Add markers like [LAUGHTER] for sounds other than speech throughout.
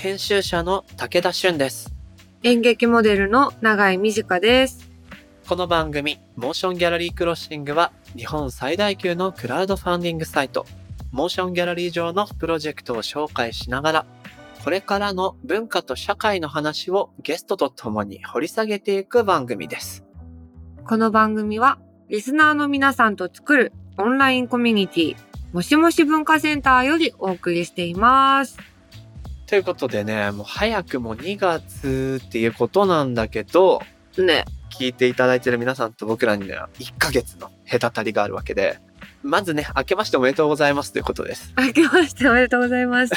編集者の武田俊です。演劇モデルの永井美智香です。この番組、モーションギャラリークロッシングは、日本最大級のクラウドファンディングサイト、モーションギャラリー上のプロジェクトを紹介しながら、これからの文化と社会の話をゲストと共に掘り下げていく番組です。この番組は、リスナーの皆さんと作るオンラインコミュニティ、もしもし文化センターよりお送りしています。ということでね、もう早くも2月っていうことなんだけど、ね。聞いていただいている皆さんと僕らには1ヶ月の隔たりがあるわけで、まずね、明けましておめでとうございますということです。明けましておめでとうございます。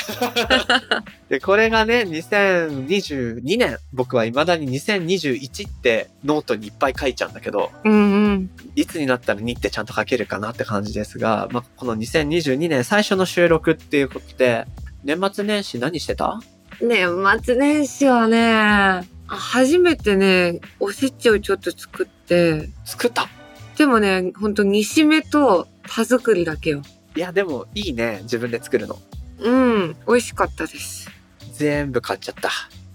[LAUGHS] で、これがね、2022年、僕は未だに2021ってノートにいっぱい書いちゃうんだけど、うんうん。いつになったら2ってちゃんと書けるかなって感じですが、まあ、この2022年最初の収録っていうことで、年末年始何してた？年末年始はね、初めてね、おせちをちょっと作って、作った？でもね、ほんと煮しめと田作りだけよ。いや、でもいいね、自分で作るの。うん、美味しかったです。全部買っちゃった。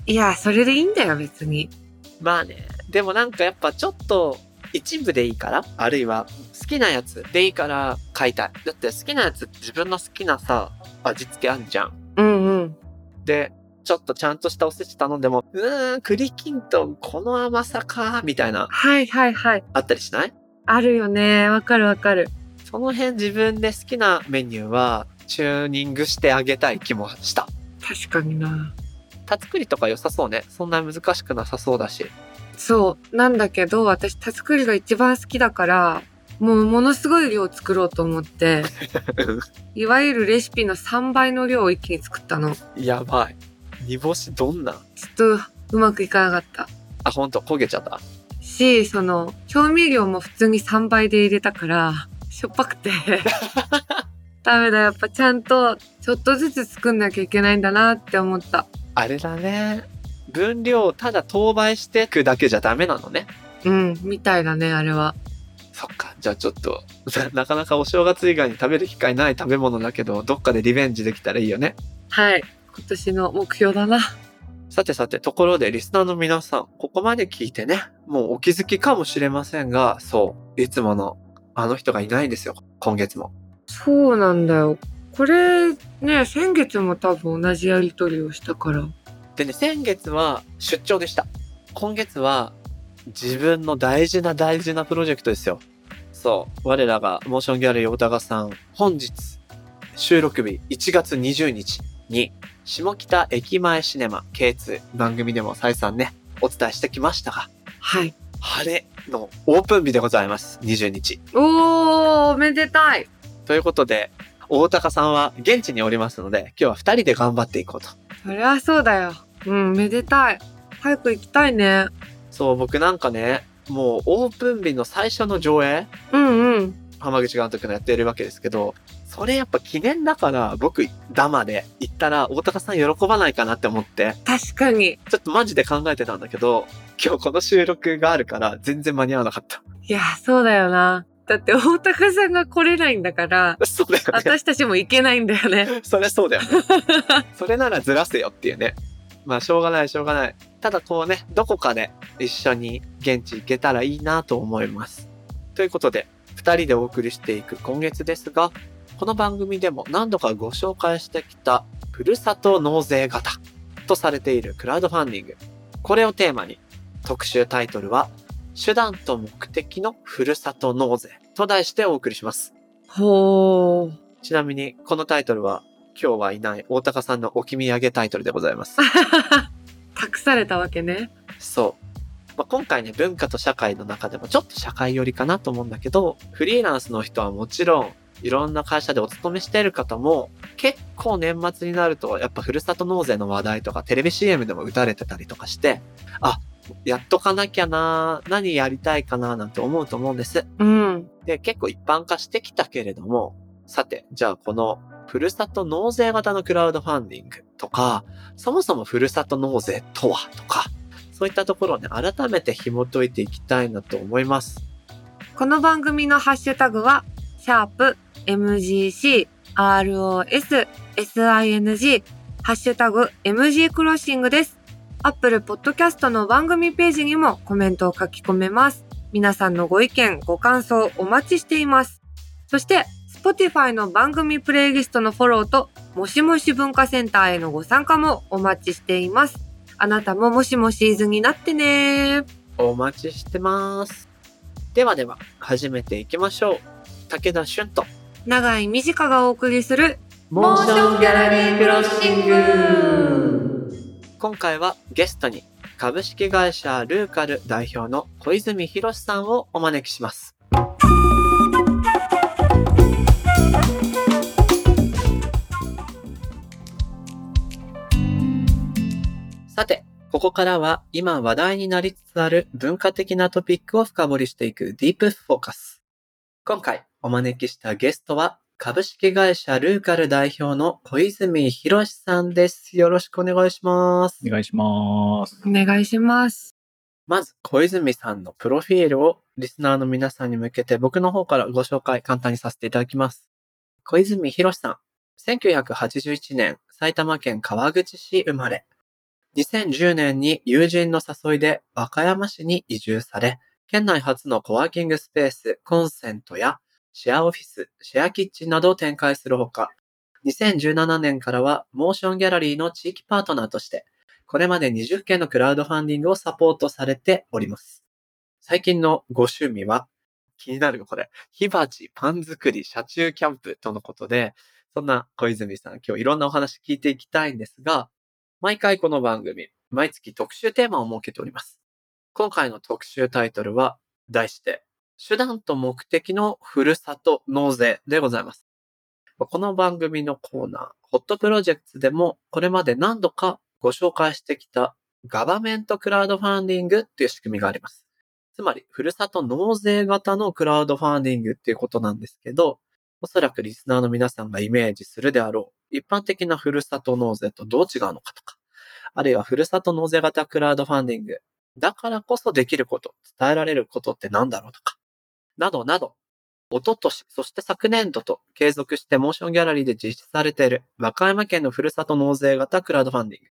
いや、それでいいんだよ、別に。まあね、でもなんかやっぱちょっと一部でいいから、あるいは好きなやつでいいから買いたい。だって好きなやつって自分の好きなさ、味付けあるじゃん。うんうん。で、ちょっとちゃんとしたおせち頼んでも、うーん、栗きんとん、この甘さか、みたいな、はいはいはい。あったりしない？あるよね。わかるわかる。その辺自分で好きなメニューは、チューニングしてあげたい気もした。確かにな。田作りとか良さそうね。そんな難しくなさそうだし。そう。なんだけど、私、田作りが一番好きだから、もうものすごい量作ろうと思って、[LAUGHS] いわゆるレシピの3倍の量を一気に作ったの。ちやばい。煮干しどんなょっとうまくいかなかった。あ、ほんと、焦げちゃった？し、その、調味料も普通に3倍で入れたから、しょっぱくて。[LAUGHS] ダメだ、やっぱちゃんと、ちょっとずつ作んなきゃいけないんだなって思った。あれだね。分量をただ当倍していくだけじゃダメなのね。うん、みたいだね、あれは。そっか。じゃあちょっと、な [LAUGHS] なかなかお正月以外に食べる機会ない食べ物だけど、どっかでリベンジできたらいいよね。はい。今年の目標だな。さてさて、ところでリスナーの皆さん、ここまで聞いてね、もうお気づきかもしれませんが、そう、いつものあの人がいないんですよ。今月も。そうなんだよ。これ、ね、先月も多分同じやりとりをしたから。でね、先月は出張でした。今月は自分の大事な大事なプロジェクトですよ。そう。我らがモーションギャラリー大高さん、本日、収録日1月20日に、下北駅前シネマ K2 番組でも再三ね、お伝えしてきましたが、はい。晴れのオープン日でございます。20日。おー、おめでたい。ということで、大高さんは現地におりますので、今日は二人で頑張っていこうと。そりゃそうだよ。うん、めでたい。早く行きたいね。そう、僕なんかね、もうオープン日の最初の上映、うんうん。浜口監督のやってるわけですけど、それやっぱ記念だから、僕、ダマで行ったら、大高さん喜ばないかなって思って、確かに。ちょっとマジで考えてたんだけど、今日この収録があるから、全然間に合わなかった。いや、そうだよな。だって大高さんが来れないんだから、そうだよね。私たちも行けないんだよね。それそうだよね。それならずらせよっていうね。まあ、しょうがない、しょうがない。ただこうね、どこかで一緒に現地行けたらいいなと思います。ということで、二人でお送りしていく今月ですが、この番組でも何度かご紹介してきた、ふるさと納税型とされているクラウドファンディング。これをテーマに、特集タイトルは、手段と目的のふるさと納税と題してお送りします。ほー。ちなみに、このタイトルは、今日はいない大高さんの置き土産タイトルでございます。[LAUGHS] 託されたわけね。そう。まあ、今回ね、文化と社会の中でもちょっと社会寄りかなと思うんだけど、フリーランスの人はもちろん、いろんな会社でお勤めしている方も、結構年末になると、やっぱふるさと納税の話題とか、テレビ CM でも打たれてたりとかして、あ、やっとかなきゃな何やりたいかななんて思うと思うんです。うん。で、結構一般化してきたけれども、さて、じゃあこの、ふるさと納税型のクラウドファンディングとか、そもそもふるさと納税とはとか、そういったところをね、改めて紐解いていきたいなと思います。この番組のハッシュタグは、シャープ MGC ROS SING ハッシュタグ MG クロッシングです。Apple Podcast の番組ページにもコメントを書き込めます。皆さんのご意見、ご感想お待ちしています。そして、Spotify の番組プレイリストのフォローと、もしもし文化センターへのご参加もお待ちしています。あなたももしもシーズンになってねお待ちしてます。ではでは、始めていきましょう。武田俊と、長井美智香がお送りするモーションギャラリークロッシング今回はゲストに株式会社ルーカル代表の小泉博さんをお招きします。さて、ここからは今話題になりつつある文化的なトピックを深掘りしていくディープフォーカス。今回お招きしたゲストは株式会社ルーカル代表の小泉博さんです。よろしくお願いします。お願いします。お願いします。まず、小泉さんのプロフィールをリスナーの皆さんに向けて僕の方からご紹介簡単にさせていただきます。小泉博さん。1981年、埼玉県川口市生まれ。2010年に友人の誘いで和歌山市に移住され、県内初のコワーキングスペース、コンセントやシェアオフィス、シェアキッチンなどを展開するほか、2017年からはモーションギャラリーの地域パートナーとして、これまで20件のクラウドファンディングをサポートされております。最近のご趣味は、気になるこれ、火鉢、パン作り、車中キャンプとのことで、そんな小泉さん、今日いろんなお話聞いていきたいんですが、毎回この番組、毎月特集テーマを設けております。今回の特集タイトルは、題して、手段と目的のふるさと納税でございます。この番組のコーナー、ホットプロジェクトでもこれまで何度かご紹介してきたガバメントクラウドファンディングっていう仕組みがあります。つまり、ふるさと納税型のクラウドファンディングっていうことなんですけど、おそらくリスナーの皆さんがイメージするであろう、一般的なふるさと納税とどう違うのかとか、あるいはふるさと納税型クラウドファンディング、だからこそできること、伝えられることって何だろうとか、などなど、一昨年、そして昨年度と継続してモーションギャラリーで実施されている和歌山県のふるさと納税型クラウドファンディング。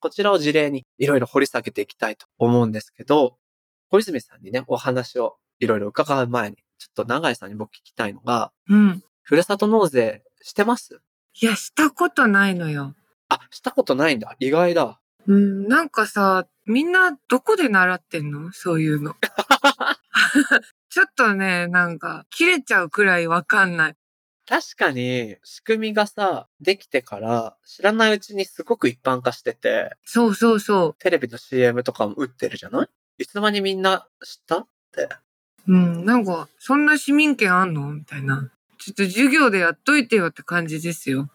こちらを事例にいろいろ掘り下げていきたいと思うんですけど、小泉さんにね、お話をいろいろ伺う前に、ちょっと長井さんに僕聞きたいのが、うん。ふるさと納税してます？いや、したことないのよ。あ、したことないんだ。意外だ。うん、なんかさ、みんなどこで習ってんの？そういうの。[LAUGHS] ちょっとね、なんか、切れちゃうくらいわかんない。確かに、仕組みがさ、できてから、知らないうちにすごく一般化してて、そうそうそテレビの CM とかも打ってるじゃない？いつの間にみんな知った？って。う。うん、なんか、そんな市民権あんの？みたいな。ちょっと授業でやっといてよって感じですよ。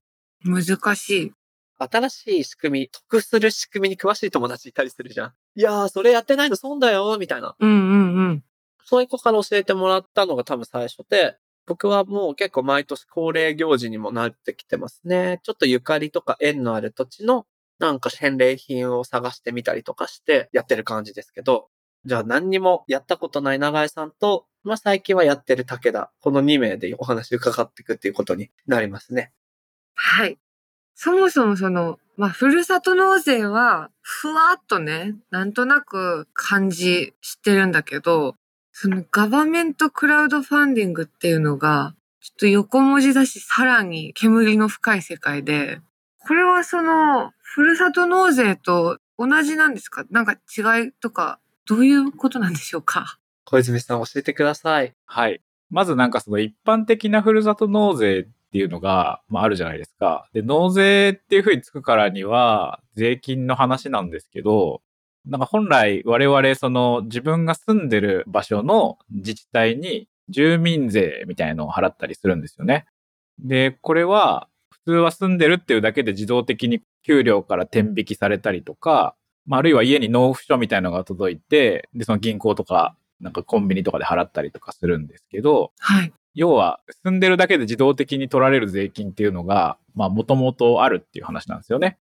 難しい。新しい仕組み、得する仕組みに詳しい友達いたりするじゃん。いやー、それやってないの損だよ、みたいな。うんうんうん。そういう子から教えてもらったのが多分最初で、僕はもう結構毎年恒例行事にもなってきてますね。ちょっとゆかりとか縁のある土地のなんか返礼品を探してみたりとかしてやってる感じですけど、じゃあ何にもやったことない長井さんと、まあ最近はやってる武田、この2名でお話伺っていくっていうことになりますね。はい。そもそもその、まあ、ふるさと納税は、ふわっとね、なんとなく感じ知ってるんだけど、そのガバメントクラウドファンディングっていうのが、ちょっと横文字だし、さらに煙の深い世界で、これはその、ふるさと納税と同じなんですか？なんか違いとか、どういうことなんでしょうか？小泉さん教えてください。はい。まずなんかその一般的なふるさと納税っていうのが、まあ、あるじゃないですか。で、納税っていうふうにつくからには、税金の話なんですけど、なんか本来我々その自分が住んでる場所の自治体に住民税みたいなのを払ったりするんですよね。で、これは普通は住んでるっていうだけで自動的に給料から転引きされたりとか、まあ、あるいは家に納付書みたいなのが届いて、で、その銀行とか、なんかコンビニとかで払ったりとかするんですけど、はい。要は住んでるだけで自動的に取られる税金っていうのが、まあもともとあるっていう話なんですよね。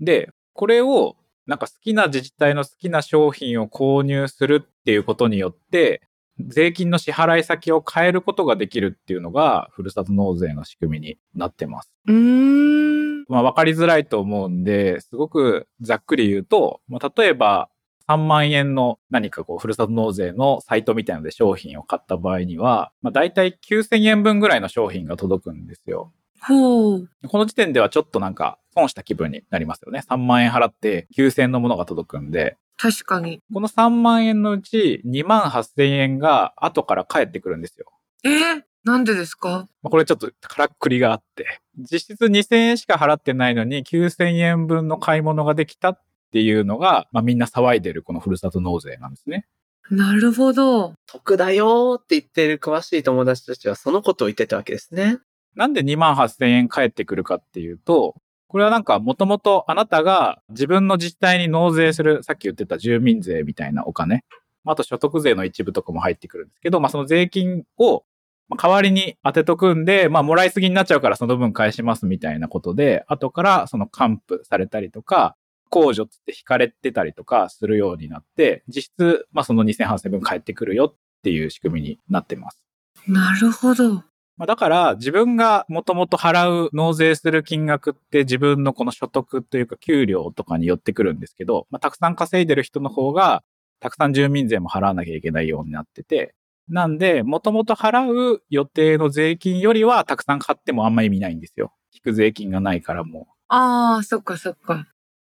で、これをなんか好きな自治体の好きな商品を購入するっていうことによって、税金の支払い先を変えることができるっていうのが、ふるさと納税の仕組みになってます。うーん。まあ、わかりづらいと思うんで、すごくざっくり言うと、まあ、例えば、3万円の何かこう、ふるさと納税のサイトみたいなので商品を買った場合には、まあ、大体9000円分ぐらいの商品が届くんですよ。この時点ではちょっとなんか損した気分になりますよね。3万円払って9000円のものが届くんで、確かに。この3万円のうち2万8000円が後から返ってくるんですよ。えー、なんでですか？まあこれちょっとからっくりがあって、実質2000円しか払ってないのに9000円分の買い物ができたっていうのが、まあみんな騒いでるこのふるさと納税なんですね。なるほど。得だよーって言ってる詳しい友達たちはそのことを言ってたわけですね。なんで2万8000円返ってくるかっていうと、これはなんかもともとあなたが自分の自治体に納税する、さっき言ってた住民税みたいなお金、あと所得税の一部とかも入ってくるんですけど、まあその税金をまあ代わりに当てとくんで、まあもらいすぎになっちゃうからその分返しますみたいなことで、後からその還付されたりとか、控除つって引かれてたりとかするようになって、実質まあその2000分返ってくるよっていう仕組みになってます。なるほど。まあ、だから自分がもともと払う納税する金額って自分のこの所得というか給料とかによってくるんですけど、まあ、たくさん稼いでる人の方がたくさん住民税も払わなきゃいけないようになってて、なんで、もともと払う予定の税金よりはたくさん買ってもあんま意味ないんですよ。引く税金がないからもああ、そっかそっか。う。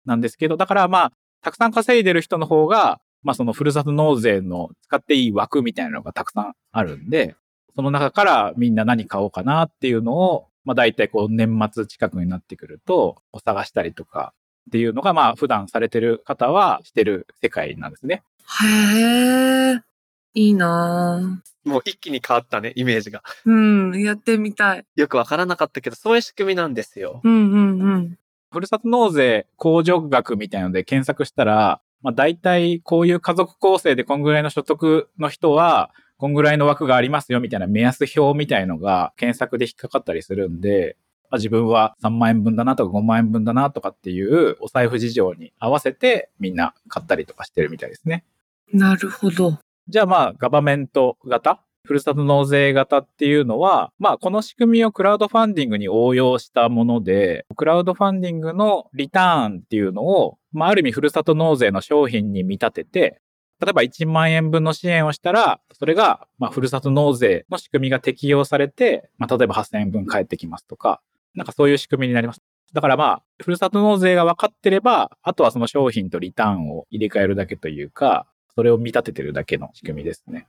なんですけど、だからまあ、たくさん稼いでる人の方が、まあそのふるさと納税の使っていい枠みたいなのがたくさんあるんで、その中からみんな何買おうかなっていうのを、まあ大体こう年末近くになってくると、お探したりとかっていうのがまあ普段されてる方はしてる世界なんですね。へえ。いいなもう一気に変わったね、イメージが。ぁうん、やってみたい。よくわからなかったけど、そういう仕組みなんですよ。うんうんうん。ふるさと納税控除額みたいので検索したら、まあ大体こういう家族構成でこんぐらいの所得の人は、こんぐらいの枠がありますよみたいな目安表みたいのが検索で引っかかったりするんで、あ自分は3万円分だなとか5万円分だなとかっていうお財布事情に合わせてみんな買ったりとかしてるみたいですね。なるほど。じゃあまあ、ガバメント型？ふるさと納税型っていうのは、まあ、この仕組みをクラウドファンディングに応用したもので、クラウドファンディングのリターンっていうのを、まあ、ある意味ふるさと納税の商品に見立てて、例えば1万円分の支援をしたら、それが、まあ、ふるさと納税の仕組みが適用されて、まあ、例えば8000円分返ってきますとか、なんかそういう仕組みになります。だからまあ、ふるさと納税が分かってれば、あとはその商品とリターンを入れ替えるだけというか、それを見立ててるだけの仕組みですね。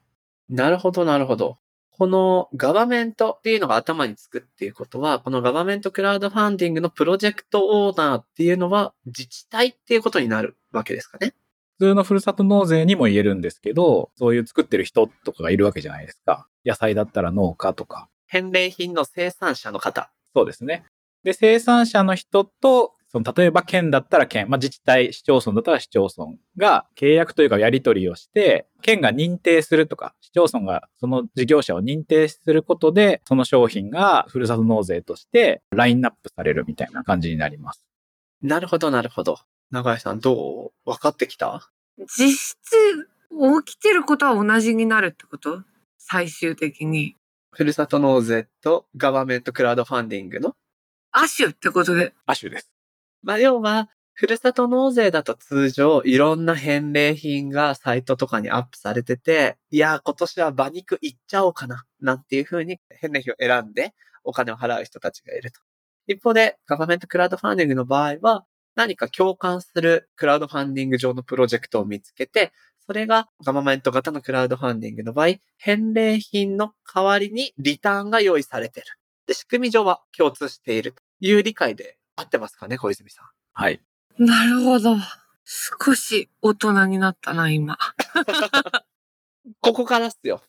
なるほど、なるほど。このガバメントっていうのが頭につくっていうことは、このガバメントクラウドファンディングのプロジェクトオーナーっていうのは自治体っていうことになるわけですかね。普通のふるさと納税にも言えるんですけど、そういう作ってる人とかがいるわけじゃないですか。野菜だったら農家とか。返礼品の生産者の方。そうですね。で、生産者の人と、その例えば県だったら県、まあ、自治体、市町村だったら市町村が契約というかやり取りをして、県が認定するとか、市町村がその事業者を認定することで、その商品がふるさと納税としてラインナップされるみたいな感じになります。なるほど、なるほど。長井さん、どう？分かってきた？実質、起きてることは同じになるってこと？最終的に。ふるさと納税とガバメントクラウドファンディングの？アシュってことで。亜種です。まあ、要は、ふるさと納税だと通常、いろんな返礼品がサイトとかにアップされてて、いや、今年は馬肉いっちゃおうかな、なんていう風に返礼品を選んでお金を払う人たちがいると。一方で、ガバメントクラウドファンディングの場合は、何か共感するクラウドファンディング上のプロジェクトを見つけて、それがガバメント型のクラウドファンディングの場合、返礼品の代わりにリターンが用意されている。で、仕組み上は共通しているという理解で合ってますかね、小泉さん。はい。なるほど。少し大人になったな、今。[LAUGHS] ここからっすよ。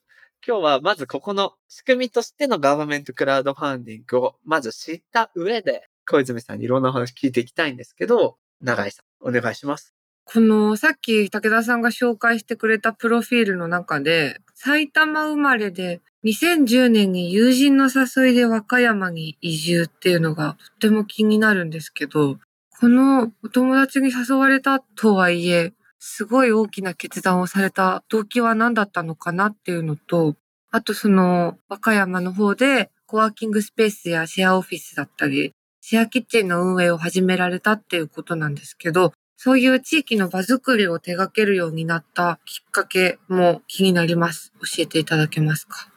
今日はまずここの仕組みとしてのガバメントクラウドファンディングをまず知った上で、小泉さんにいろんなお話聞いていきたいんですけど、長井さん、お願いします。この、さっき武田さんが紹介してくれたプロフィールの中で、埼玉生まれで、2010年に友人の誘いで和歌山に移住っていうのがとっても気になるんですけど、このお友達に誘われたとはいえ、すごい大きな決断をされた動機は何だったのかなっていうのと、あとその和歌山の方でコワーキングスペースやシェアオフィスだったり、シェアキッチンの運営を始められたっていうことなんですけど、そういう地域の場作りを手掛けるようになったきっかけも気になります。教えていただけますか？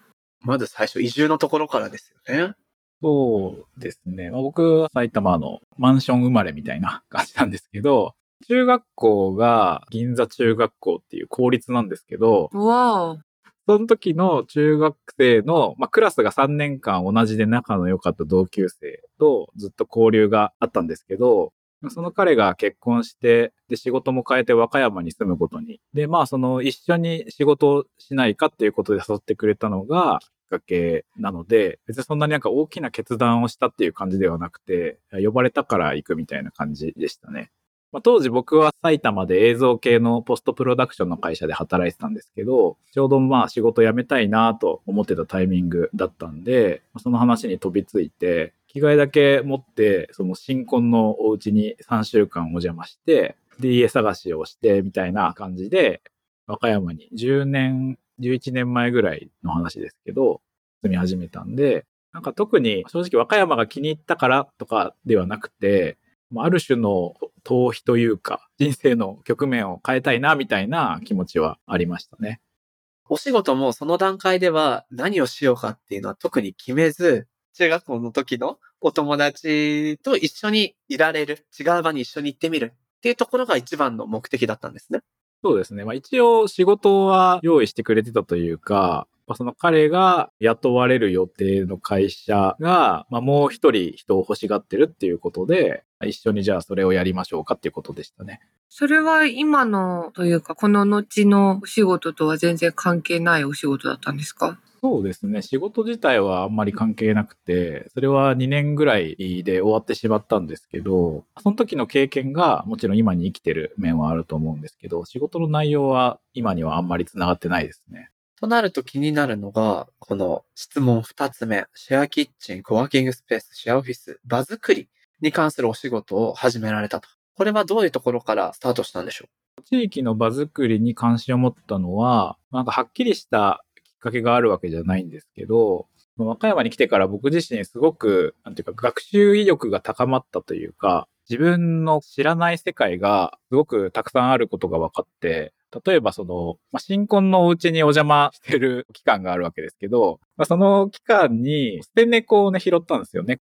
まず最初移住のところからですよね。そうですね。まあ、僕は埼玉のマンション生まれみたいな感じなんですけど、中学校が銀座中学校っていう公立なんですけど。その時の中学生の、まあ、クラスが3年間同じで仲の良かった同級生とずっと交流があったんですけど、その彼が結婚して、で、仕事も変えて和歌山に住むことに。で、まあ、その一緒に仕事をしないかっていうことで誘ってくれたのがきっかけなので、別にそんなになんか大きな決断をしたっていう感じではなくて、呼ばれたから行くみたいな感じでしたね。まあ、当時僕は埼玉で映像系のポストプロダクションの会社で働いてたんですけど、ちょうどまあ仕事辞めたいなと思ってたタイミングだったんで、その話に飛びついて、着替えだけ持って、その新婚のお家に3週間お邪魔して、で、家探しをしてみたいな感じで、和歌山に10年、11年前ぐらいの話ですけど、住み始めたんで、なんか特に正直和歌山が気に入ったからとかではなくて、ある種の逃避というか、人生の局面を変えたいなみたいな気持ちはありましたね。お仕事もその段階では何をしようかっていうのは特に決めず、中学校の時のお友達と一緒にいられる、違う場に一緒に行ってみるっていうところが一番の目的だったんですね。そうですね。まあ一応仕事は用意してくれてたというか、まあその彼が雇われる予定の会社が、まあもう一人人を欲しがってるっていうことで、一緒にじゃあそれをやりましょうかっていうことでしたね。それは今のというか、この後のお仕事とは全然関係ないお仕事だったんですか？そうですね。仕事自体はあんまり関係なくて、それは2年ぐらいで終わってしまったんですけど、その時の経験がもちろん今に生きてる面はあると思うんですけど、仕事の内容は今にはあんまり繋がってないですね。となると気になるのが、この質問二つ目、シェアキッチン、コワーキングスペース、シェアオフィス、場作りに関するお仕事を始められたと。これはどういうところからスタートしたんでしょ地域の場作りに関心を持ったのは、なんかはっきりしたかけがあるわけじゃないんですけど、和歌山に来てから僕自身すごく、なんていうか学習意欲が高まったというか、自分の知らない世界がすごくたくさんあることが分かって、例えばその、まあ、新婚のお家にお邪魔してる期間があるわけですけど、まあ、その期間に捨て猫をね拾ったんですよね。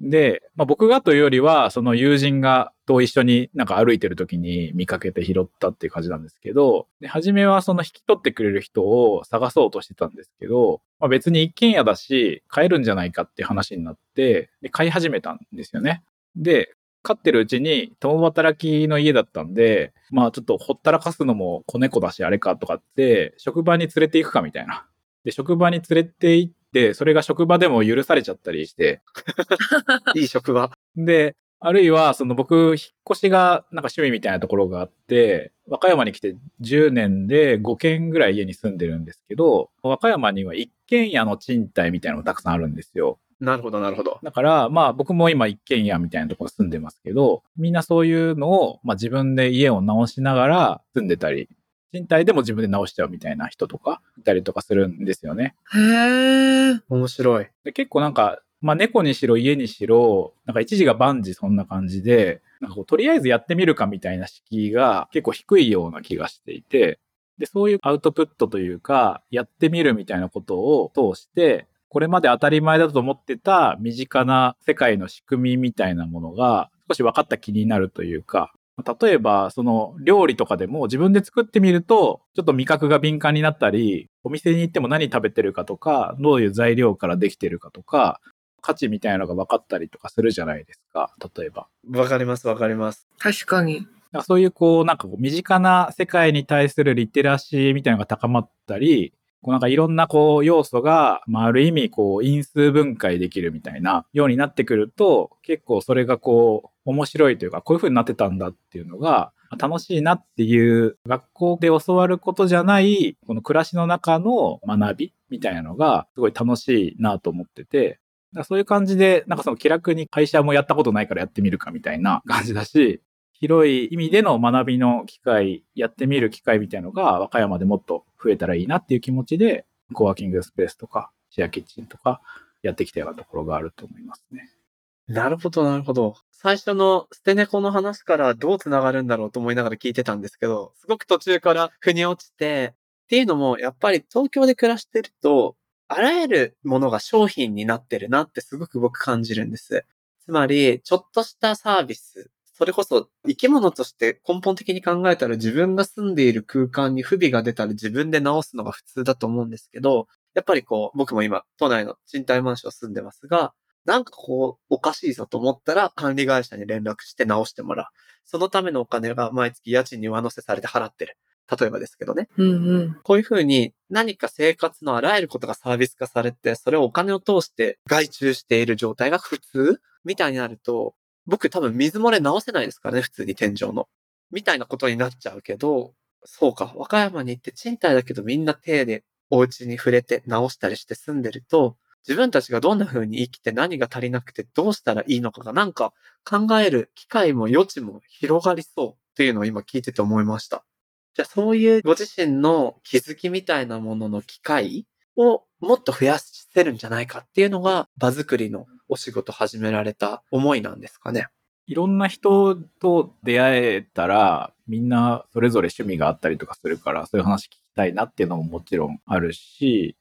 で、まあ、僕がというよりは、その友人がと一緒になんか歩いてる時に見かけて拾ったっていう感じなんですけど、で、初めはその引き取ってくれる人を探そうとしてたんですけど、まあ、別に一軒家だし、買えるんじゃないかっていう話になって、で、買い始めたんですよね。で、飼ってるうちに共働きの家だったんで、まあちょっとほったらかすのも子猫だしあれかとかって、職場に連れて行くかみたいな。で、職場に連れて行って、それが職場でも許されちゃったりして、う [LAUGHS] いい職場。で、あるいは、その僕、引っ越しがなんか趣味みたいなところがあって、和歌山に来て10年で5軒ぐらい家に住んでるんですけど、和歌山には一軒家の賃貸みたいなのがたくさんあるんですよ。なるほど、なるほど。だから、まあ僕も今一軒家みたいなところ住んでますけど、みんなそういうのを、まあ自分で家を直しながら住んでたり、賃貸でも自分で直しちゃうみたいな人とかいたりとかするんですよね。へえ。面白い。で結構なんか、まあ猫にしろ家にしろ、なんか一時が万事そんな感じで、なんかこうとりあえずやってみるかみたいな敷居が結構低いような気がしていて、で、そういうアウトプットというか、やってみるみたいなことを通して、これまで当たり前だと思ってた身近な世界の仕組みみたいなものが少し分かった気になるというか、例えば、その料理とかでも自分で作ってみると、ちょっと味覚が敏感になったり、お店に行っても何食べてるかとか、どういう材料からできてるかとか、価値みたいなのが分かったりとかするじゃないですか、例えば。わかります、わかります。確かに。そういうこう、なんかこう身近な世界に対するリテラシーみたいなのが高まったり、こうなんかいろんなこう要素が、まあある意味こう因数分解できるみたいなようになってくると、結構それがこう面白いというか、こういう風になってたんだっていうのが、楽しいなっていう学校で教わることじゃない、この暮らしの中の学びみたいなのがすごい楽しいなと思ってて、だからそういう感じで、なんかその気楽に会社もやったことないからやってみるかみたいな感じだし、広い意味での学びの機会、やってみる機会みたいのが和歌山でもっと増えたらいいなっていう気持ちで、コワーキングスペースとか、シェアキッチンとか、やってきたようなところがあると思いますね。なるほど、なるほど。最初の捨て猫の話からどう繋がるんだろうと思いながら聞いてたんですけど、すごく途中から腑に落ちて、っていうのも、やっぱり東京で暮らしてると、あらゆるものが商品になってるなってすごく僕感じるんです。つまり、ちょっとしたサービス、それこそ生き物として根本的に考えたら自分が住んでいる空間に不備が出たら自分で直すのが普通だと思うんですけど、やっぱりこう、僕も今、都内の賃貸マンション住んでますが、なんかこう、おかしいぞと思ったら管理会社に連絡して直してもらう。そのためのお金が毎月家賃に上乗せされて払ってる。例えばですけどね。うんうん。こういうふうに何か生活のあらゆることがサービス化されて、それをお金を通して外注している状態が普通みたいになると、僕多分水漏れ直せないですからね、普通に天井の。みたいなことになっちゃうけど、そうか、和歌山に行って賃貸だけどみんな手でお家に触れて直したりして住んでると、自分たちがどんな風に生きて何が足りなくてどうしたらいいのかがなんか考える機会も余地も広がりそうっていうのを今聞いてて思いました。じゃあそういうご自身の気づきみたいなものの機会をもっと増やせるんじゃないかっていうのが場作りのお仕事始められた思いなんですかね。いろんな人と出会えたら、みんなそれぞれ趣味があったりとかするから、そういう話聞きたいなっていうのももちろんあるし、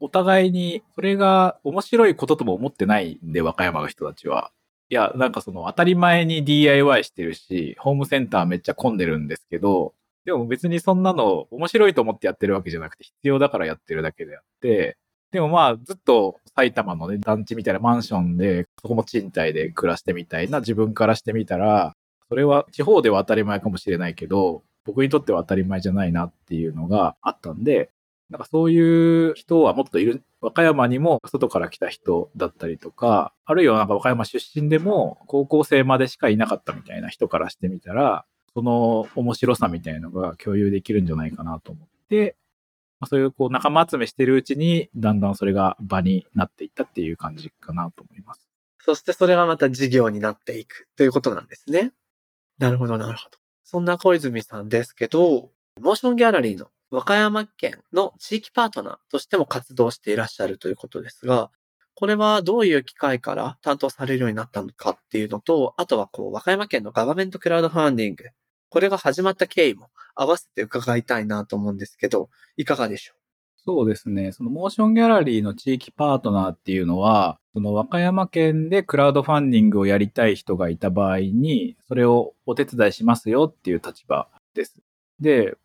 お互いにそれが面白いこととも思ってないんで、和歌山の人たちは。いや、なんかその当たり前に DIY してるし、ホームセンターめっちゃ混んでるんですけど、でも別にそんなの面白いと思ってやってるわけじゃなくて必要だからやってるだけであって、でもまあずっと埼玉のね団地みたいなマンションで、そこも賃貸で暮らしてみたいな自分からしてみたら、それは地方では当たり前かもしれないけど、僕にとっては当たり前じゃないなっていうのがあったんで、なんかそういう人はもっといる、和歌山にも外から来た人だったりとか、あるいはなんか和歌山出身でも高校生までしかいなかったみたいな人からしてみたら、その面白さみたいのが共有できるんじゃないかなと思って、まあ、そういうこう仲間集めしてるうちに、だんだんそれが場になっていったっていう感じかなと思います。そしてそれがまた事業になっていくということなんですね。なるほど、なるほど。そんな小泉さんですけど、モーションギャラリーの和歌山県の地域パートナーとしても活動していらっしゃるということですが、これはどういう機会から担当されるようになったのかっていうのと、あとはこう、和歌山県のガバメントクラウドファンディング、これが始まった経緯も合わせて伺いたいなと思うんですけど、いかがでしょう？そうですね。そのモーションギャラリーの地域パートナーっていうのは、その和歌山県でクラウドファンディングをやりたい人がいた場合に、それをお手伝いしますよっていう立場です。で、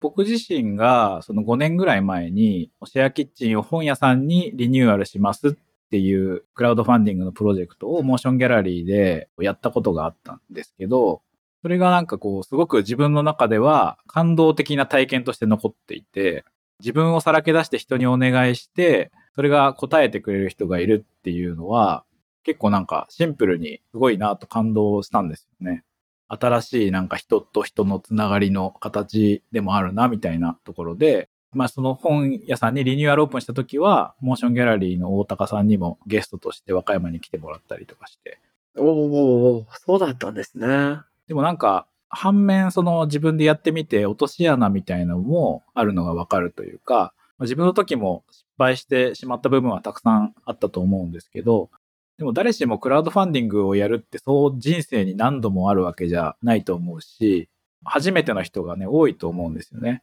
僕自身がその5年ぐらい前に、シェアキッチンを本屋さんにリニューアルしますっていうクラウドファンディングのプロジェクトをモーションギャラリーでやったことがあったんですけど、それがなんかこう、すごく自分の中では感動的な体験として残っていて、自分をさらけ出して人にお願いして、それが答えてくれる人がいるっていうのは、結構なんかシンプルにすごいなと感動したんですよね。新しいなんか人と人のつながりの形でもあるなみたいなところで、まあその本屋さんにリニューアルオープンした時は、モーションギャラリーの大高さんにもゲストとして和歌山に来てもらったりとかして。うおーおーおそうだったんですね。でもなんか、反面その自分でやってみて落とし穴みたいなのもあるのがわかるというか、自分の時も失敗してしまった部分はたくさんあったと思うんですけど、でも誰しもクラウドファンディングをやるってそう人生に何度もあるわけじゃないと思うし、初めての人がね、多いと思うんですよね。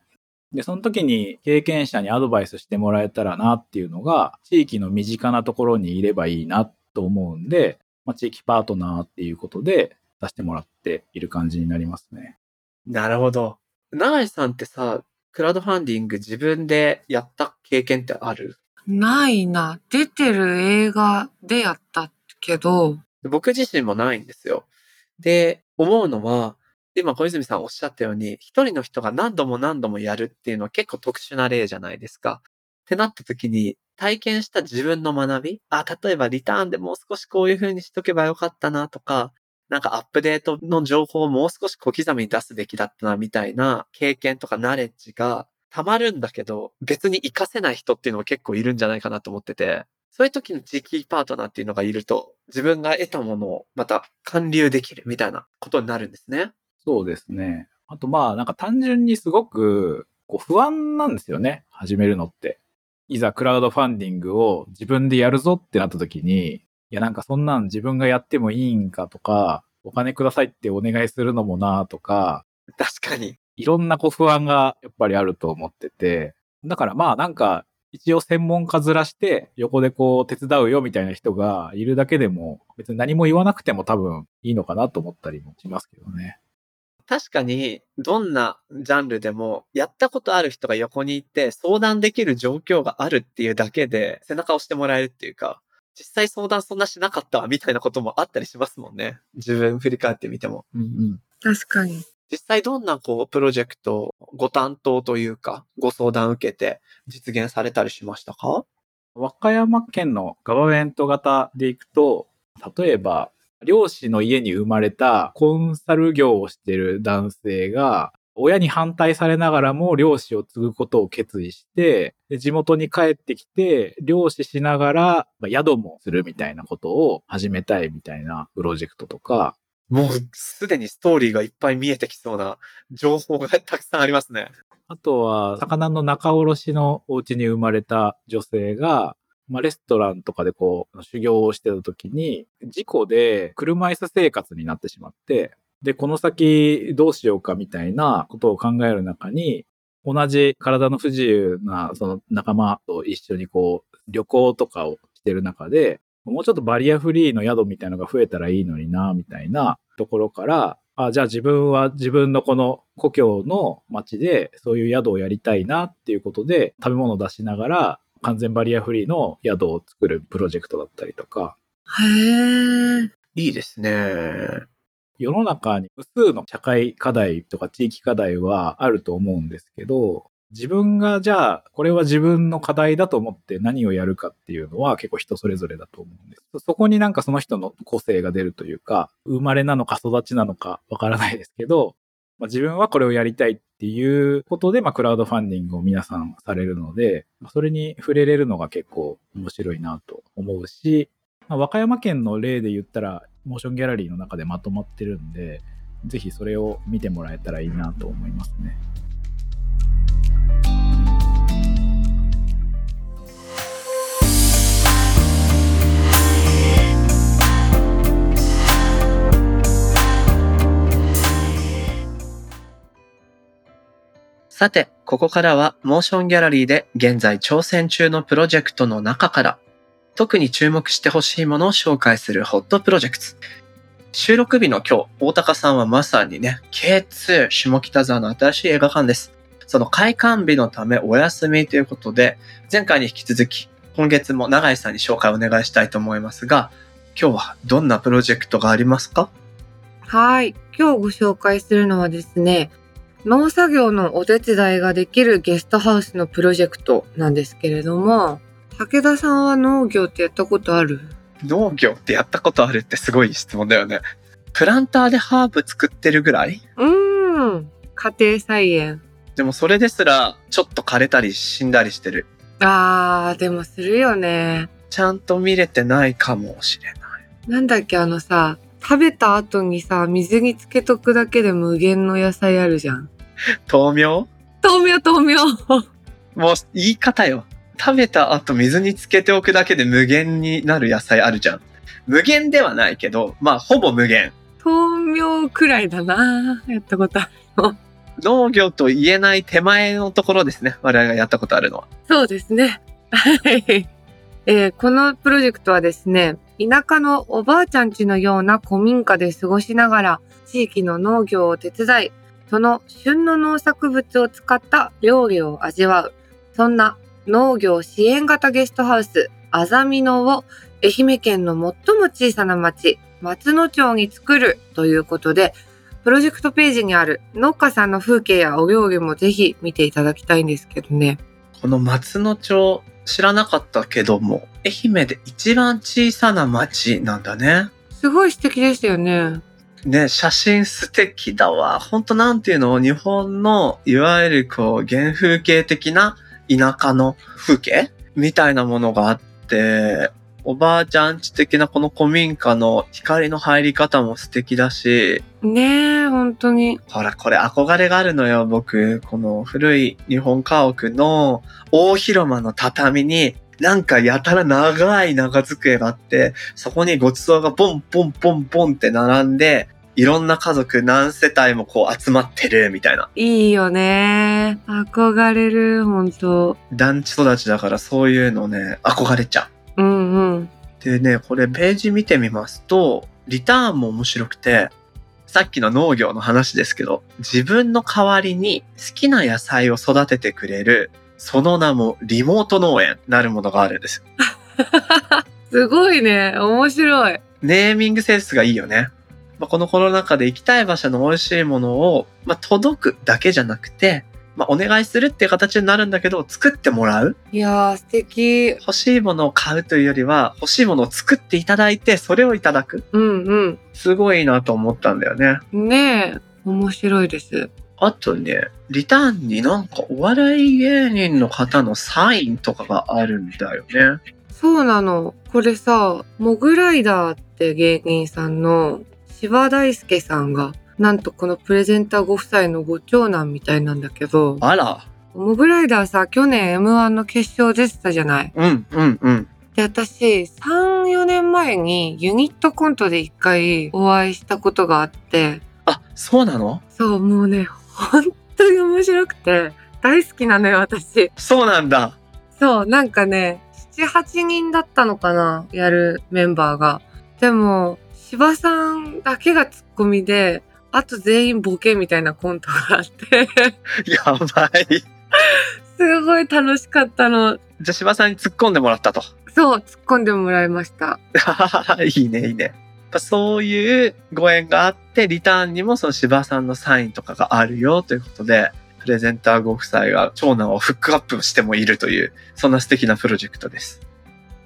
で、その時に経験者にアドバイスしてもらえたらなっていうのが、地域の身近なところにいればいいなと思うんで、まあ、地域パートナーっていうことで出してもらっている感じになりますね。なるほど。永井さんってさ、クラウドファンディング自分でやった経験ってある？ないな。出てる映画でやったけど、僕自身もないんですよ。で、思うのは、今小泉さんおっしゃったように、一人の人が何度も何度もやるっていうのは結構特殊な例じゃないですか。ってなった時に、体験した自分の学びあ、例えばリターンでもう少しこういう風にしとけばよかったなとか、なんかアップデートの情報をもう少し小刻みに出すべきだったなみたいな経験とかナレッジが溜まるんだけど、別に活かせない人っていうのも結構いるんじゃないかなと思ってて、そういう時の地域パートナーっていうのがいると、自分が得たものをまた還流できるみたいなことになるんですね。そうですね。あとまあなんか単純にすごくこう不安なんですよね。始めるのって。いざクラウドファンディングを自分でやるぞってなった時に、いやなんかそんなん自分がやってもいいんかとか、お金くださいってお願いするのもなとか、確かに。いろんなこう不安がやっぱりあると思ってて、だからまあなんか一応専門家ずらして横でこう手伝うよみたいな人がいるだけでも別に何も言わなくても多分いいのかなと思ったりもしますけどね。確かに、どんなジャンルでも、やったことある人が横にいて、相談できる状況があるっていうだけで、背中を押してもらえるっていうか、実際相談そんなしなかったわみたいなこともあったりしますもんね。自分振り返ってみても。うんうん。確かに。実際どんなこう、プロジェクト、ご担当というか、ご相談受けて実現されたりしましたか？和歌山県のガバメント型でいくと、例えば、漁師の家に生まれたコンサル業をしている男性が、親に反対されながらも漁師を継ぐことを決意して、で地元に帰ってきて、漁師しながら、まあ宿もするみたいなことを始めたいみたいなプロジェクトとか、もうすでにストーリーがいっぱい見えてきそうな情報がたくさんありますね。あとは、魚の仲卸のお家に生まれた女性が、まあ、レストランとかでこう、修行をしてた時に、事故で車椅子生活になってしまって、で、この先どうしようかみたいなことを考える中に、同じ体の不自由なその仲間と一緒にこう、旅行とかをしてる中で、もうちょっとバリアフリーの宿みたいなのが増えたらいいのにな、みたいなところから、あ、じゃあ自分は自分のこの故郷の町でそういう宿をやりたいなっていうことで食べ物を出しながら完全バリアフリーの宿を作るプロジェクトだったりとか、へえ。いいですね。世の中に無数の社会課題とか地域課題はあると思うんですけど、自分がじゃあ、これは自分の課題だと思って何をやるかっていうのは結構人それぞれだと思うんです。そこになんかその人の個性が出るというか、生まれなのか育ちなのかわからないですけど、まあ、自分はこれをやりたいっていうことで、まあ、クラウドファンディングを皆さんされるので、それに触れれるのが結構面白いなと思うし、まあ、和歌山県の例で言ったら、モーションギャラリーの中でまとまってるんで、ぜひそれを見てもらえたらいいなと思いますね。さて、ここからはモーションギャラリーで現在挑戦中のプロジェクトの中から特に注目してほしいものを紹介するホットプロジェクト。収録日の今日、大高さんはまさにね、K2 下北沢の新しい映画館です。その開館日のためお休みということで、前回に引き続き、今月も永井さんに紹介をお願いしたいと思いますが、今日はどんなプロジェクトがありますか？はい。今日ご紹介するのはですね、農作業のお手伝いができるゲストハウスのプロジェクトなんですけれども、武田さんは農業ってやったことある？農業ってやったことあるってすごい質問だよね。プランターでハーブ作ってるぐらい？うーん。家庭菜園。でもそれですら、ちょっと枯れたり死んだりしてる。あー、でもするよね。ちゃんと見れてないかもしれない。なんだっけ、あのさ、食べた後にさ、水につけとくだけで無限の野菜あるじゃん。豆苗？豆苗豆苗もう言い方よ。食べた後水につけておくだけで無限になる野菜あるじゃん。無限ではないけど、まあほぼ無限。豆苗くらいだなやったことある。農業と言えない手前のところですね。我々がやったことあるのは。そうですね。はい。えーこのプロジェクトはですね、田舎のおばあちゃん家のような古民家で過ごしながら、地域の農業を手伝い、その旬の農作物を使った料理を味わう。そんな農業支援型ゲストハウス、あざみのを愛媛県の最も小さな町、松野町に作るということで、プロジェクトページにある農家さんの風景やお料理もぜひ見ていただきたいんですけどね。この松野町知らなかったけども、愛媛で一番小さな町なんだね。すごい素敵でしたよね。ね、写真素敵だわ。ほんとなんていうの？日本の、いわゆるこう、原風景的な田舎の風景？みたいなものがあって、おばあちゃんち的なこの古民家の光の入り方も素敵だし、ねえ、本当に。ほら、これ憧れがあるのよ、僕。この古い日本家屋の大広間の畳になんかやたら長い長机があって、そこにごちそうがポンポンポンポンって並んで、いろんな家族何世帯もこう集まってるみたいな。いいよね。憧れる、ほんと。団地育ちだからそういうのね、憧れちゃう。うんうん。でね、これページ見てみますと、リターンも面白くて、さっきの農業の話ですけど、自分の代わりに好きな野菜を育ててくれる、その名もリモート農園なるものがあるんです。[LAUGHS] すごいね。面白い。ネーミングセンスがいいよね。まあ、このコロナ禍で行きたい場所の美味しいものを、まあ、届くだけじゃなくて、まあ、お願いするっていう形になるんだけど、作ってもらういやー、素敵。欲しいものを買うというよりは、欲しいものを作っていただいて、それをいただく。うんすごいなと思ったんだよね。うん。ねえ。面白いです。あとね、リターンになんかお笑い芸人の方のサインとかがあるんだよね。そうなの。これさ、モグライダーって芸人さんの柴大輔さんが、なんとこのプレゼンターご夫妻のご長男みたいなんだけど、あら。モグライダーさ、去年 M1 の決勝出てたじゃない？うん、うん、うん。で、私、3、4年前にユニットコントで一回お会いしたことがあって、あ、そうなの？そう、もうね、本当に面白くて、大好きなのよ、私。そうなんだ。そう、なんかね、7、8人だったのかな、やるメンバーが。でも、芝さんだけがツッコミで、あと全員ボケみたいなコントがあって、やばい。[LAUGHS] すごい楽しかったの。じゃあ柴さんに突っ込んでもらったと。そう、突っ込んでもらいました。[LAUGHS] いいね、いいね。やっぱそういうご縁があって、リターンにもその柴さんのサインとかがあるよということで、プレゼンターご夫妻が長男をフックアップしてもいるという、そんな素敵なプロジェクトです。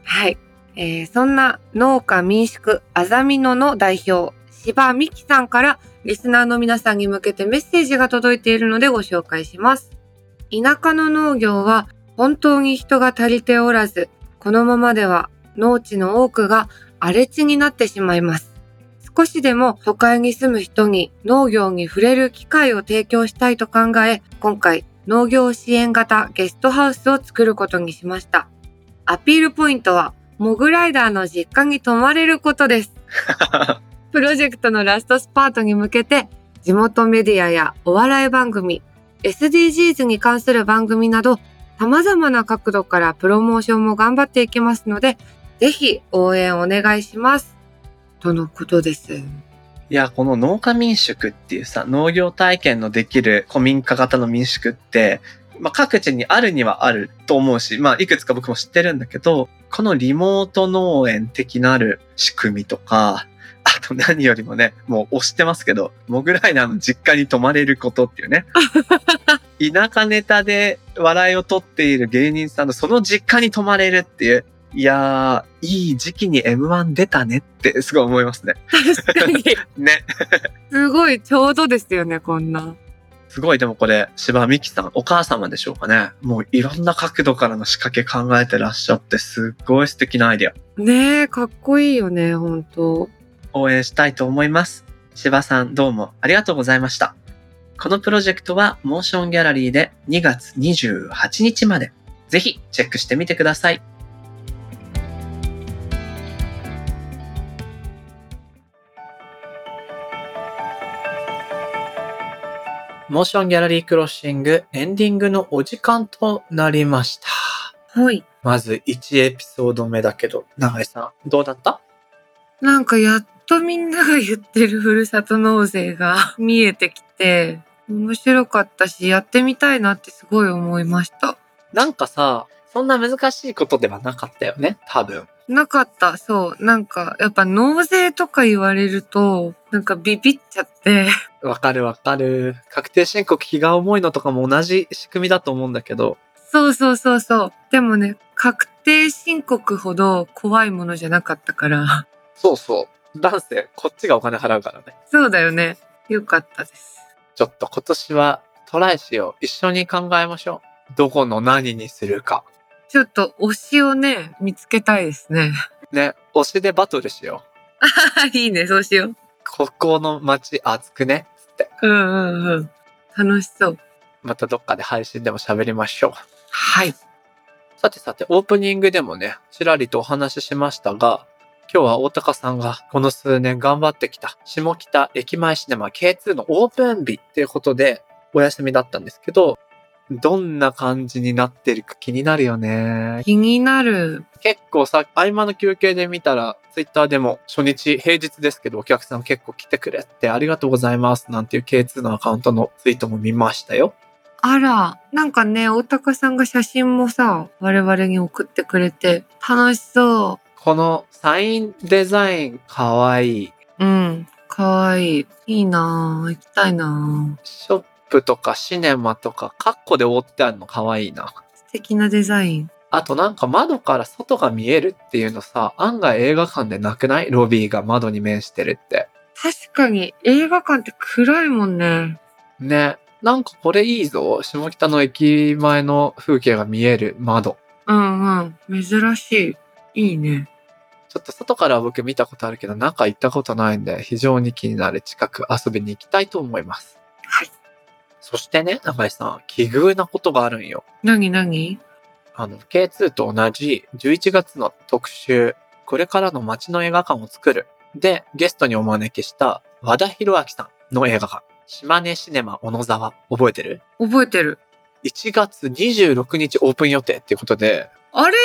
はい。えーそんな農家民宿あざみ野の代表、柴美希さんからリスナーの皆さんに向けてメッセージが届いているのでご紹介します。田舎の農業は本当に人が足りておらず、このままでは農地の多くが荒れ地になってしまいます。少しでも都会に住む人に農業に触れる機会を提供したいと考え、今回農業支援型ゲストハウスを作ることにしました。アピールポイントは、モグライダーの実家に泊まれることです。[LAUGHS] プロジェクトのラストスパートに向けて、地元メディアやお笑い番組、SDGs に関する番組など、様々な角度からプロモーションも頑張っていきますので、ぜひ応援お願いします。とのことです。いや、この農家民宿っていうさ、農業体験のできる古民家型の民宿って、まあ、各地にあるにはあると思うし、まあ、いくつか僕も知ってるんだけど、このリモート農園的なる仕組みとか、あと何よりもね、もう押してますけど、モグライダーの実家に泊まれることっていうね。[LAUGHS] 田舎ネタで笑いを取っている芸人さんのその実家に泊まれるっていう、いやー、いい時期に M1 出たねってすごい思いますね。確かに。[LAUGHS] ね。すごいちょうどですよね、こんな。すごい、でもこれ、柴美希さん、お母様でしょうかね。もういろんな角度からの仕掛け考えてらっしゃって、すっごい素敵なアイデア。ねえ、かっこいいよね、ほんと。応援したいと思います。柴さん、どうもありがとうございました。このプロジェクトは、モーションギャラリーで2月28日まで。ぜひ、チェックしてみてください。モーションギャラリークロッシングエンディングのお時間となりました。はい。まず1エピソード目だけど、長井さん、どうだった？なんかやっとみんなが言ってるふるさと納税が [LAUGHS] 見えてきて、面白かったし、やってみたいなってすごい思いました。なんかさ、そんな難しいことではなかったよね、多分。なかった、そう。なんか、やっぱ納税とか言われると、なんかビビっちゃって、わかるわかる。確定申告気が重いのとかも同じ仕組みだと思うんだけど、そうそうそうそう。でもね、確定申告ほど怖いものじゃなかったから、そうそう。なんせ、こっちがお金払うからね。そうだよね。よかったです。ちょっと今年はトライしよう。一緒に考えましょう。どこの何にするか。ちょっと推しをね、見つけたいですね。ね、推しでバトルしよう。[LAUGHS] いいね、そうしよう。ここの街熱くね？つって。うんうんうん。楽しそう。またどっかで配信でも喋りましょう。はい。ささてさて、オープニングでもね、ちらりとお話ししましたが、今日は大高さんがこの数年頑張ってきた下北駅前シネマ K2 のオープン日っていうことでお休みだったんですけど、どんな感じになってるか気になるよね。気になる。結構さ、合間の休憩で見たら、ツイッターでも初日、平日ですけどお客さん結構来てくれってありがとうございますなんていう K2 のアカウントのツイートも見ましたよ。あら、なんかね、大高さんが写真もさ、我々に送ってくれて、楽しそこのサインデザインかわいい。う。うん。かわいい。いいなぁ。行きたいなぁ。プとかシネマとかカッコで覆ってあるのかわいいな。素敵なデザイン。あとなんか窓から外が見えるっていうのさ、案外映画館でなくない？ロビーが窓に面してるって。確かに映画館って暗いもんね。ね。なんかこれいいぞ。下北の駅前の風景が見える窓。うんうん。珍しい。いいね。ちょっと外からは僕見たことあるけど、中行ったことないんで、非常に気になる近く遊びに行きたいと思います。はい。そしてね、中井さん、奇遇なことがあるんよ。なになにあの、K2 と同じ11月の特集、これからの街の映画館を作る。で、ゲストにお招きした和田博明さんの映画館、島根シネマ小野沢。覚えてる？覚えてる。?1 月26日オープン予定っていうことで、あれ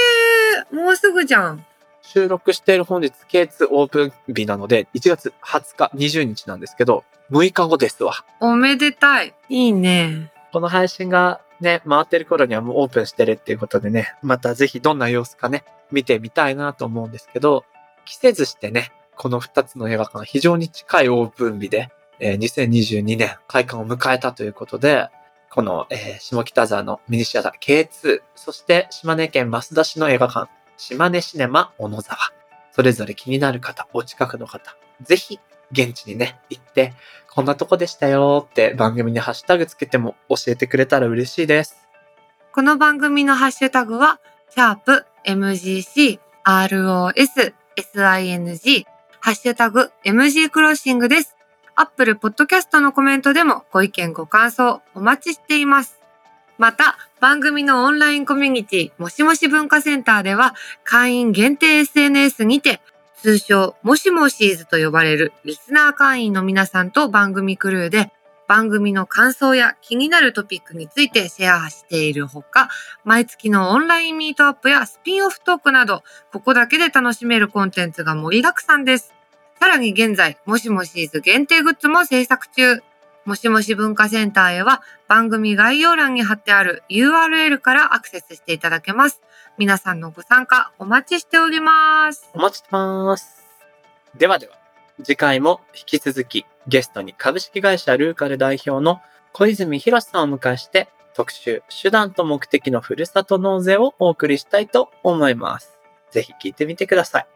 ーもうすぐじゃん。収録している本日 K2 オープン日なので、1月20日、20日なんですけど、6日後ですわ。おめでたい。いいね。この配信がね、回ってる頃にはもうオープンしてるっていうことでね、またぜひどんな様子かね、見てみたいなと思うんですけど、季節してね、この2つの映画館非常に近いオープン日で、えー2022年開館を迎えたということで、この、えー下北沢のミニシアター K2、そして島根県増田市の映画館、島根シネマ小野沢。それぞれ気になる方、お近くの方、ぜひ現地にね、行って、こんなとこでしたよって番組にハッシュタグつけても教えてくれたら嬉しいです。この番組のハッシュタグは、シャープ MGC ROS SING ハッシュタグ MG クロッシングです。アップルポッドキャストのコメントでもご意見ご感想お待ちしています。また、番組のオンラインコミュニティ、もしもし文化センターでは、会員限定 SNS にて、通称、もしもしーずと呼ばれるリスナー会員の皆さんと番組クルーで、番組の感想や気になるトピックについてシェアしているほか、毎月のオンラインミートアップやスピンオフトークなど、ここだけで楽しめるコンテンツが盛りだくさんです。さらに現在、もしもしーず限定グッズも制作中。もしもし文化センターへは番組概要欄に貼ってある URL からアクセスしていただけます。皆さんのご参加お待ちしております。お待ちしてます。ではでは、次回も引き続きゲストに株式会社ルーカル代表の小泉博さんをお迎えして特集手段と目的のふるさと納税をお送りしたいと思います。ぜひ聞いてみてください。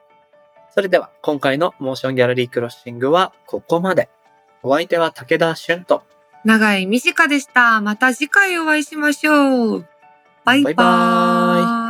それでは今回のモーションギャラリークロッシングはここまで。お相手は武田俊と長井美智香でした。また次回お会いしましょう。バイババイバーイーイ。